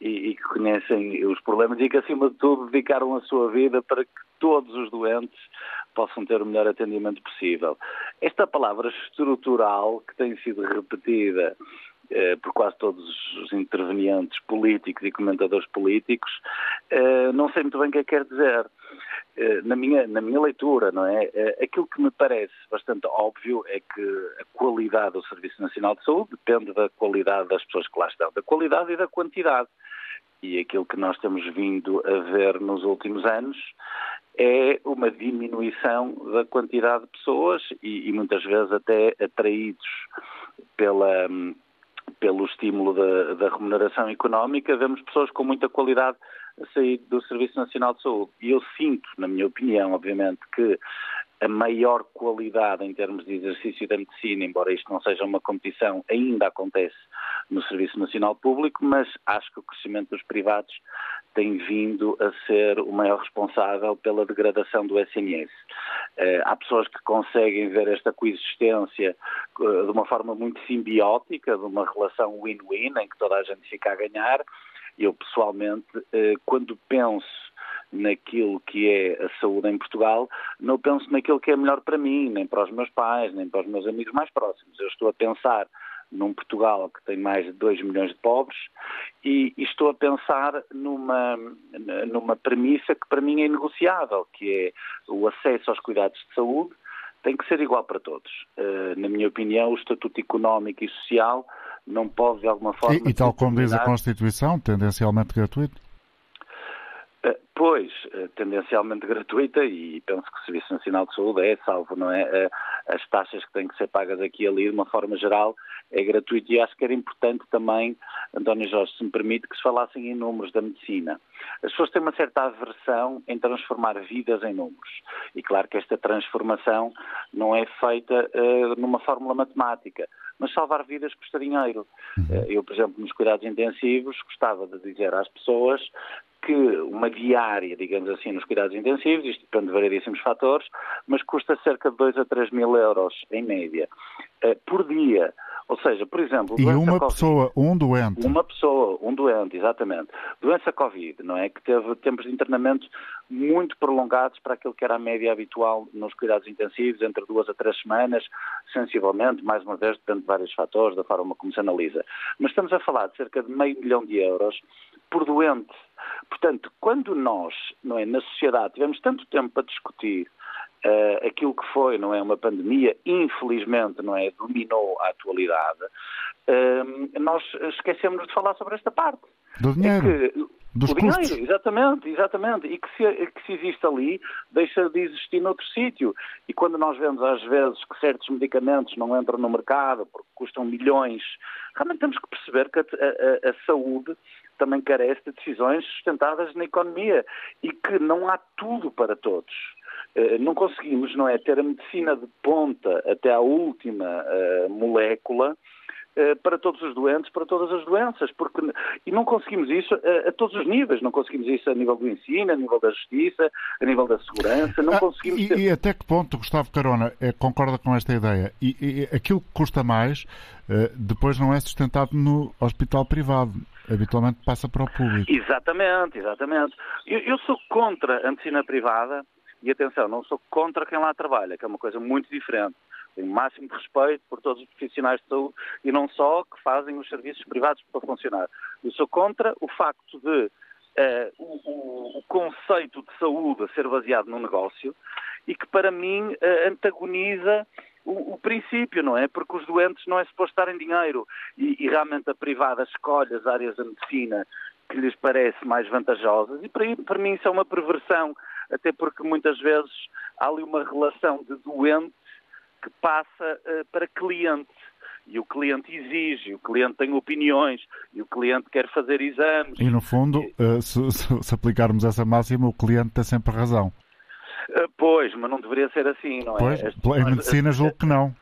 e, e que conhecem os problemas e que, acima de tudo, dedicaram a sua vida para que todos os doentes possam ter o melhor atendimento possível. Esta palavra estrutural, que tem sido repetida eh, por quase todos os intervenientes políticos e comentadores políticos, eh, não sei muito bem o que é que quer dizer. Eh, na minha, na minha leitura, não é? Aquilo que me parece bastante óbvio é que a qualidade do Serviço Nacional de Saúde depende da qualidade das pessoas que lá estão, da qualidade e da quantidade. E aquilo que nós temos vindo a ver nos últimos anos é uma diminuição da quantidade de pessoas e, e muitas vezes até atraídos pela, hum, pelo estímulo da, da, remuneração económica, vemos pessoas com muita qualidade a sair do Serviço Nacional de Saúde. E eu sinto, na minha opinião, obviamente, que a maior qualidade em termos de exercício da medicina, embora isto não seja uma competição, ainda acontece no Serviço Nacional Público, mas acho que o crescimento dos privados tem vindo a ser o maior responsável pela degradação do SNS. Eh, há pessoas que conseguem ver esta coexistência eh, de uma forma muito simbiótica, de uma relação win-win, em que toda a gente fica a ganhar. Eu, pessoalmente, eh, quando penso naquilo que é a saúde em Portugal, não penso naquilo que é melhor para mim, nem para os meus pais, nem para os meus amigos mais próximos. Eu estou a pensar num Portugal que tem mais de 2 milhões de pobres e, e, estou a pensar numa, numa premissa que para mim é inegociável, que é o acesso aos cuidados de saúde tem que ser igual para todos. Uh, na minha opinião, o estatuto económico e social não pode, de alguma forma... E, e tal como diz a Constituição, tendencialmente gratuito? Eh, pois, eh, tendencialmente gratuita e penso que o Serviço Nacional de Saúde é, salvo não é, eh, as taxas que têm que ser pagas aqui e ali, de uma forma geral, é gratuito e acho que era importante também, António Jorge, se me permite, que se falassem em números da medicina. As pessoas têm uma certa aversão em transformar vidas em números e claro que esta transformação não é feita uh, numa fórmula matemática, mas salvar vidas custa dinheiro. Uhum. Eu, por exemplo, nos cuidados intensivos, gostava de dizer às pessoas que uma diária, digamos assim, nos cuidados intensivos, isto depende de variedíssimos fatores, mas custa cerca de 2 a 3 mil euros, em média, eh, por dia. Ou seja, por exemplo... E uma COVID, pessoa, um doente. Uma pessoa, um doente, exatamente. Doença Covid, não é? Que teve tempos de internamento muito prolongados para aquilo que era a média habitual nos cuidados intensivos, entre duas a três semanas, sensivelmente, mais uma vez, depende de vários fatores, da forma como se analisa. Mas estamos a falar de cerca de meio milhão de euros por doente. Portanto, quando nós, não é, na sociedade, tivemos tanto tempo para discutir uh, aquilo que foi, não é, uma pandemia, infelizmente, não é, dominou a atualidade, uh, nós esquecemos de falar sobre esta parte. Do dinheiro. É que, dos o custos. dinheiro, exatamente, exatamente. E que se, que se existe ali, deixa de existir noutro sítio. E quando nós vemos às vezes que certos medicamentos não entram no mercado porque custam milhões, realmente temos que perceber que a, a, a saúde também carece de decisões sustentadas na economia e que não há tudo para todos. Eh, não conseguimos, não é, ter a medicina de ponta até à última uh, molécula para todos os doentes, para todas as doenças, porque e não conseguimos isso a, a, todos os níveis, não conseguimos isso a nível do ensino, a nível da justiça, a nível da segurança, não ah, conseguimos. E, ter... e, até que ponto, Gustavo Carona, é, concorda com esta ideia? E, e aquilo que custa mais uh, depois não é sustentado no hospital privado habitualmente passa para o público. Exatamente, exatamente. Eu, eu, sou contra a medicina privada e atenção, não sou contra quem lá trabalha, que é uma coisa muito diferente. Tenho o máximo respeito por todos os profissionais de saúde e não só que fazem os serviços privados para funcionar. Eu sou contra o facto de uh, o, o, conceito de saúde ser baseado no negócio e que para mim uh, antagoniza o, o, princípio, não é? Porque os doentes não é suposto estarem dinheiro e, e realmente a privada escolhe as áreas da medicina que lhes parece mais vantajosas e para, para mim isso é uma perversão até porque muitas vezes há ali uma relação de doente que passa uh, para cliente. E o cliente exige, o cliente tem opiniões, e o cliente quer fazer exames. E no fundo, uh, se, se, aplicarmos essa máxima, o cliente tem sempre razão. Uh, pois, mas não deveria ser assim, não é? Pois, em medicina julgo que não.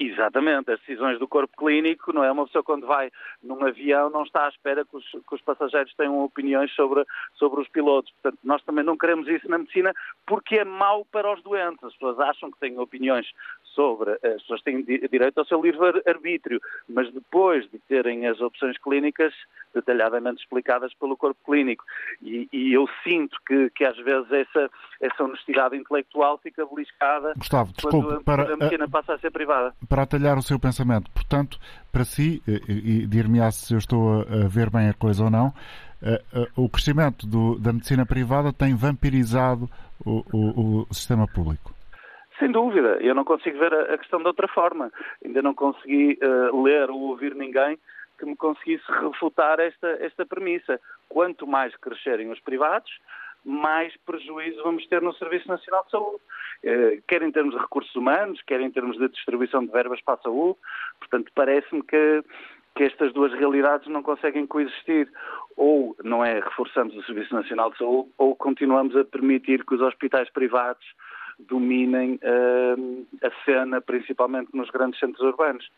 Exatamente, as decisões do corpo clínico, não é? Uma pessoa quando vai num avião não está à espera que os, que os, passageiros tenham opiniões sobre, sobre os pilotos. Portanto, nós também não queremos isso na medicina porque é mau para os doentes. As pessoas acham que têm opiniões sobre, as pessoas têm direito ao seu livre-arbítrio, mas depois de terem as opções clínicas detalhadamente explicadas pelo corpo clínico. E, e eu sinto que, que às vezes essa, essa honestidade intelectual fica beliscada Gustavo, quando desculpe, a, para, a medicina passa a ser privada para atalhar o seu pensamento. Portanto, para si, e, dir-me-á se eu estou a, ver bem a coisa ou não, o crescimento do, da medicina privada tem vampirizado o, o, o, sistema público. Sem dúvida, eu não consigo ver a, questão de outra forma. Ainda não consegui uh, ler ou ouvir ninguém que me conseguisse refutar esta, esta premissa. Quanto mais crescerem os privados, mais prejuízo vamos ter no Serviço Nacional de Saúde. Eh, quer em termos de recursos humanos, quer em termos de distribuição de verbas para a saúde. Portanto, parece-me que, que estas duas realidades não conseguem coexistir. Ou não é reforçamos o Serviço Nacional de Saúde, ou continuamos a permitir que os hospitais privados dominem uh, a cena, principalmente nos grandes centros urbanos.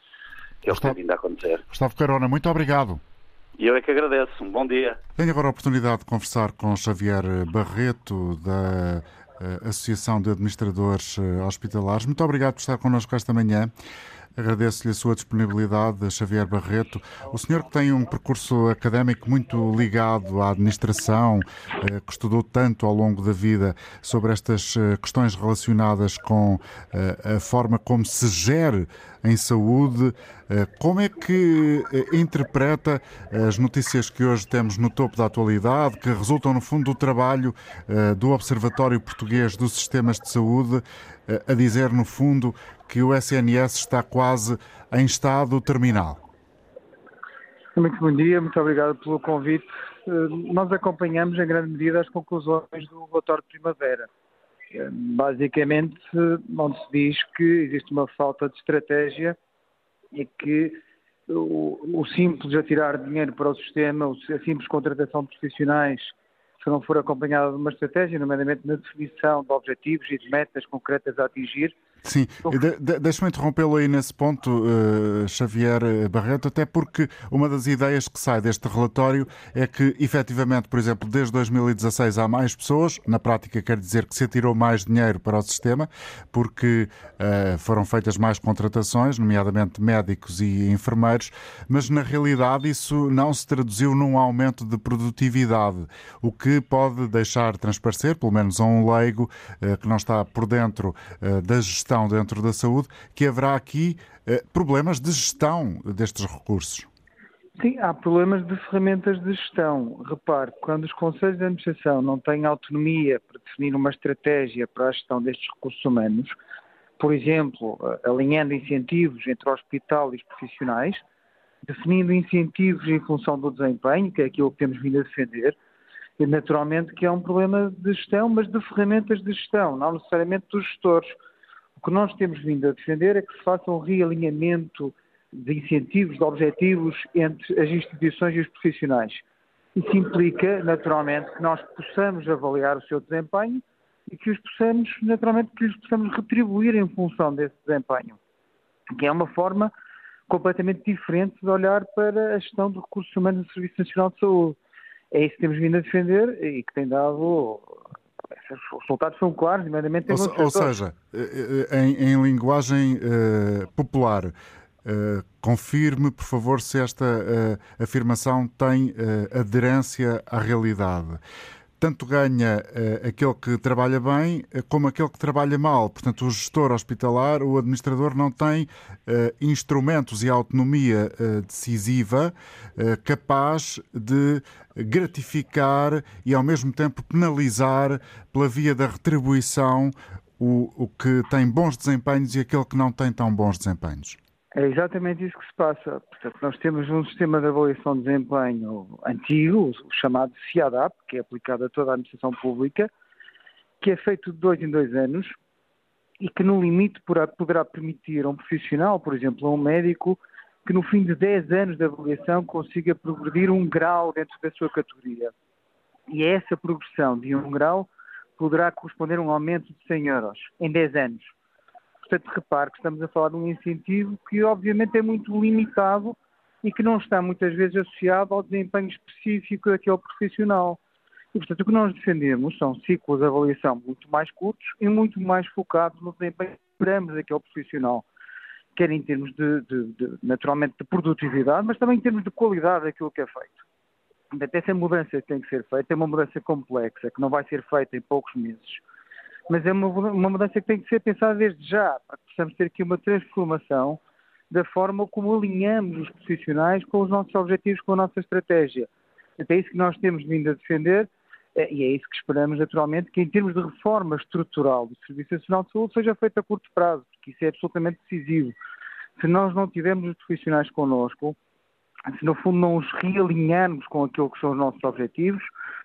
Que é o que tem vindo a acontecer. Gustavo Carona, muito obrigado. E eu é que agradeço. Um bom dia. Tenho agora a oportunidade de conversar com Xavier Barreto, da eh, Associação de Administradores eh, Hospitalares. Muito obrigado por estar connosco esta manhã. Agradeço-lhe a sua disponibilidade, Xavier Barreto. O senhor que tem um percurso académico muito ligado à administração, eh, que estudou tanto ao longo da vida sobre estas questões relacionadas com a forma como se gere em saúde. Eh, como é que eh, interpreta as notícias que hoje temos no topo da atualidade, que resultam, no fundo, do trabalho eh, do Observatório Português dos Sistemas de Saúde, a dizer, no fundo, que o SNS está quase em estado terminal? Muito bom dia, muito obrigado pelo convite. Nós acompanhamos em grande medida as conclusões do relatório de primavera basicamente onde se diz que existe uma falta de estratégia e que o, o simples atirar dinheiro para o sistema, a simples contratação de profissionais, se não for acompanhada de uma estratégia, nomeadamente na definição de objetivos e de metas concretas a atingir, Sim, de, de, deixa-me interrompê-lo aí nesse ponto, uh, Xavier Barreto, até porque uma das ideias que sai deste relatório é que, efetivamente, por exemplo, desde 2016 há mais pessoas, na prática quer dizer que se atirou mais dinheiro para o sistema, porque uh, foram feitas mais contratações, nomeadamente médicos e enfermeiros, mas na realidade isso não se traduziu num aumento de produtividade, o que pode deixar transparecer, pelo menos a um leigo uh, que não está por dentro da gestão gestão dentro da saúde, que haverá aqui eh, problemas de gestão destes recursos. Sim, há problemas de ferramentas de gestão. Repare, quando os conselhos de administração não têm autonomia para definir uma estratégia para a gestão destes recursos humanos, por exemplo, eh, alinhando incentivos entre o hospital e os profissionais, definindo incentivos em função do desempenho, que é aquilo que temos vindo a defender, naturalmente que é um problema de gestão, mas de ferramentas de gestão, não necessariamente dos gestores. O que nós temos vindo a defender é que se faça um realinhamento de incentivos, de objetivos entre as instituições e os profissionais. Isso implica, naturalmente, que nós possamos avaliar o seu desempenho e que os possamos, naturalmente, que lhes possamos retribuir em função desse desempenho. Que é uma forma completamente diferente de olhar para a gestão de recursos humanos do Serviço Nacional de Saúde. É isso que temos vindo a defender e que tem dado os resultados são claros, nomeadamente em Ou, ou seja, eh, eh, em, em linguagem uh, popular, uh, confirme, por favor, se esta uh, afirmação tem aderência à realidade tanto ganha uh, aquele que trabalha bem uh, como aquele que trabalha mal. Portanto, o gestor hospitalar, o administrador, não tem uh, instrumentos e autonomia decisiva capaz de gratificar e, ao mesmo tempo, penalizar pela via da retribuição o, o que tem bons desempenhos e aquele que não tem tão bons desempenhos. É exatamente isso que se passa. Portanto, nós temos um sistema de avaliação de desempenho antigo, o chamado CIADAP, que é aplicado a toda a administração pública, que é feito de dois em dois anos e que, no limite, poderá permitir a um profissional, por exemplo, a um médico, que no fim de 10 anos de avaliação consiga progredir um grau dentro da sua categoria. E essa progressão de um grau poderá corresponder a um aumento de 100 euros em 10 anos. Portanto, repare que estamos a falar de um incentivo que obviamente é muito limitado e que não está muitas vezes associado ao desempenho específico daquele profissional. E, portanto, o que nós defendemos são ciclos de avaliação muito mais curtos e muito mais focados no desempenho que esperamos daquele profissional, quer em termos de, de, de, naturalmente, de produtividade, mas também em termos de qualidade daquilo que é feito. Portanto, essa mudança que tem que ser feita é uma mudança complexa, que não vai ser feita em poucos meses, mas é uma, uma mudança que tem que ser pensada desde já, para que possamos ter aqui uma transformação da forma como alinhamos os profissionais com os nossos objetivos, com a nossa estratégia. É isso que nós temos vindo a defender eh, e é isso que esperamos, naturalmente, que em termos de reforma estrutural do Serviço Nacional de Saúde seja feita a curto prazo, porque isso é absolutamente decisivo. Se nós não tivermos os profissionais connosco, se no fundo não os realinharmos com aquilo que são os nossos objetivos,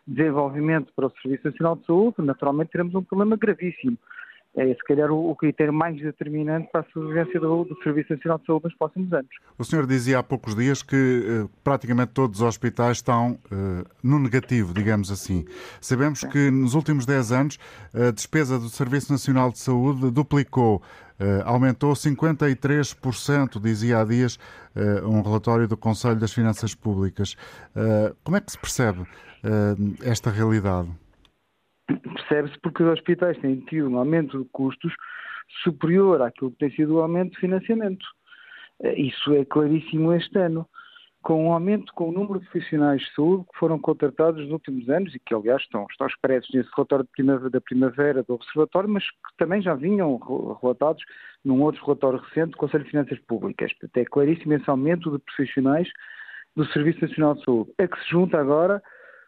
desenvolvimento para o Serviço Nacional de Saúde, naturalmente teremos um problema gravíssimo é se calhar o, o, critério mais determinante para a sobrevivência do, do, Serviço Nacional de Saúde nos próximos anos. O senhor dizia há poucos dias que eh, praticamente todos os hospitais estão eh, no negativo, digamos assim. Sabemos Sim. que nos últimos 10 anos a despesa do Serviço Nacional de Saúde duplicou. Uh, aumentou 53%, dizia há dias uh, um relatório do Conselho das Finanças Públicas. Uh, como é que se percebe esta realidade? percebe-se porque os hospitais têm tido um aumento de custos superior àquilo que tem sido o aumento de financiamento. Eh, isso é claríssimo este ano. Com um aumento com o número de profissionais de saúde que foram contratados nos últimos anos e que, aliás, estão, estão expressos nesse relatório primavera, da primavera do Observatório, mas que também já vinham relatados num outro relatório recente do Conselho de Finanças Públicas. Portanto, é claríssimo esse aumento de profissionais do Serviço Nacional de Saúde, a que se junta agora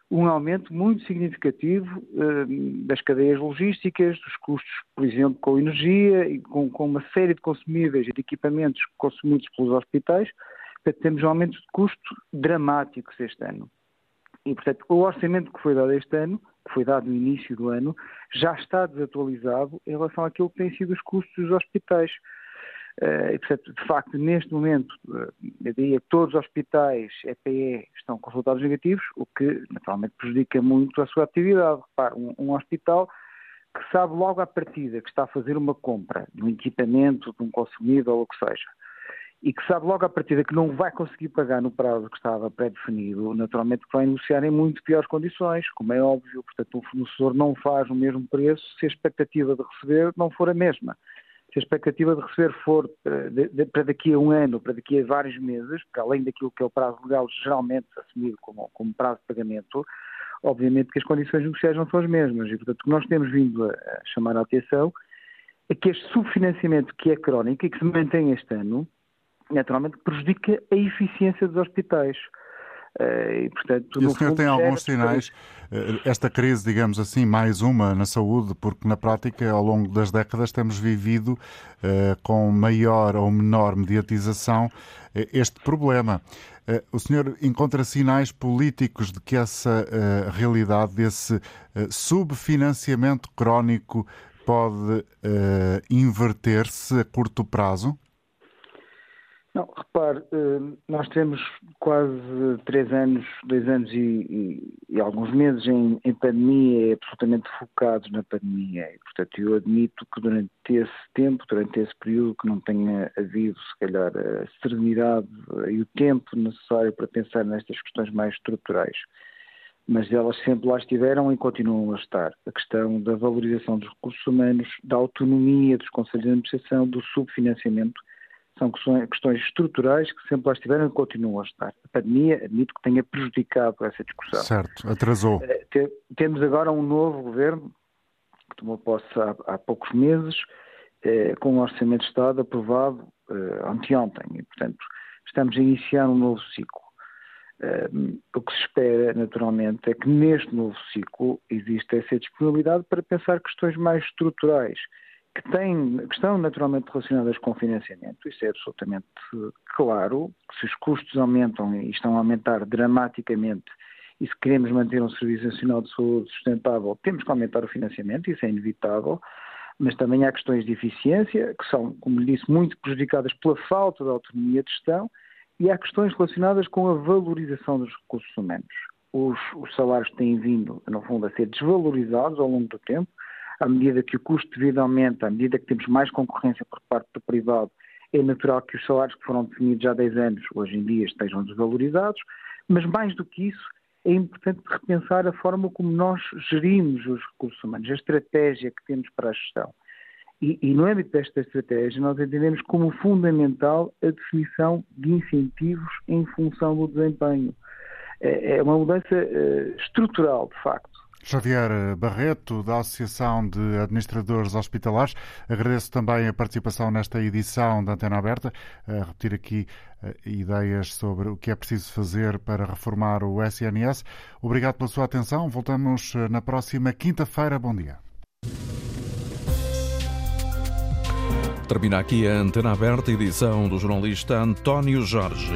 um aumento muito significativo uh, das cadeias logísticas, dos custos, por exemplo, com energia e com, com, uma série de consumíveis e de equipamentos consumidos pelos hospitais. Portanto, temos um aumento de custo dramáticos este ano. E, portanto, o orçamento que foi dado este ano, que foi dado no início do ano, já está desatualizado em relação àquilo que têm sido os custos dos hospitais. Uh, e, portanto, de facto, neste momento, eu diria que todos os hospitais EPE estão com resultados negativos, o que naturalmente prejudica muito a sua atividade. Repare, um, um, hospital que sabe logo à partida que está a fazer uma compra de um equipamento, de um consumível ou o que seja, e que sabe logo à partida que não vai conseguir pagar no prazo que estava pré-definido, naturalmente vai negociar em muito piores condições, como é óbvio. Portanto, um fornecedor não faz o mesmo preço se a expectativa de receber não for a mesma se a expectativa de receber for de, para daqui a um ano, para daqui a vários meses, para além daquilo que é o prazo legal geralmente assumido como, como prazo de pagamento, obviamente que as condições negociais não são as mesmas. E, portanto, o que nós temos vindo a, a chamar a atenção é que este subfinanciamento que é crónico e que se mantém este ano, naturalmente prejudica a eficiência dos hospitais. Eh, e, portanto, e o senhor tem alguns sinais, eh, esta crise, digamos assim, mais uma na saúde, porque na prática, ao longo das décadas, temos vivido uh, com maior ou menor mediatização uh, este problema. Uh, o senhor encontra sinais políticos de que essa realidade, desse subfinanciamento crónico, pode inverter-se a curto prazo? Não, repare, eh, nós temos quase três anos, dois anos e, e, e alguns meses em, em, pandemia, absolutamente focados na pandemia. E, portanto, eu admito que durante esse tempo, durante esse período, que não tenha havido, se calhar, a serenidade e o tempo necessário para pensar nestas questões mais estruturais. Mas elas sempre lá estiveram e continuam a estar. A questão da valorização dos recursos humanos, da autonomia dos conselhos de administração, do subfinanciamento são questões estruturais que sempre lá estiveram e continuam a estar. A pandemia, admito que tenha prejudicado essa discussão. Certo, atrasou. Eh, temos agora um novo governo que tomou posse há, há poucos meses, eh, com um orçamento de Estado aprovado eh, anteontem e, portanto, estamos a iniciar um novo ciclo. O que se espera, naturalmente, é que neste novo ciclo exista essa disponibilidade para pensar questões mais estruturais que, têm, que estão naturalmente relacionadas com financiamento, isso é absolutamente claro, se os custos aumentam e estão a aumentar dramaticamente e se queremos manter um Serviço Nacional de Saúde sustentável, temos que aumentar o financiamento, isso é inevitável, mas também há questões de eficiência, que são, como lhe disse, muito prejudicadas pela falta de autonomia de gestão, e há questões relacionadas com a valorização dos recursos humanos. Os, os salários têm vindo, no fundo, a ser desvalorizados ao longo do tempo, à medida que o custo de vida aumenta, à medida que temos mais concorrência por parte do privado, é natural que os salários que foram definidos há 10 anos, hoje em dia, estejam desvalorizados, mas mais do que isso, é importante repensar a forma como nós gerimos os recursos humanos, a estratégia que temos para a gestão. E, e, no âmbito desta estratégia, nós entendemos como fundamental a definição de incentivos em função do desempenho. É, é uma mudança uh, estrutural, de facto. Javier Barreto, da Associação de Administradores Hospitalares. Agradeço também a participação nesta edição da Antena Aberta, a repetir aqui uh, ideias sobre o que é preciso fazer para reformar o SNS. Obrigado pela sua atenção. Voltamos eh, na próxima quinta-feira. Bom dia. Termina aqui a Antena Aberta, edição do jornalista António Jorge.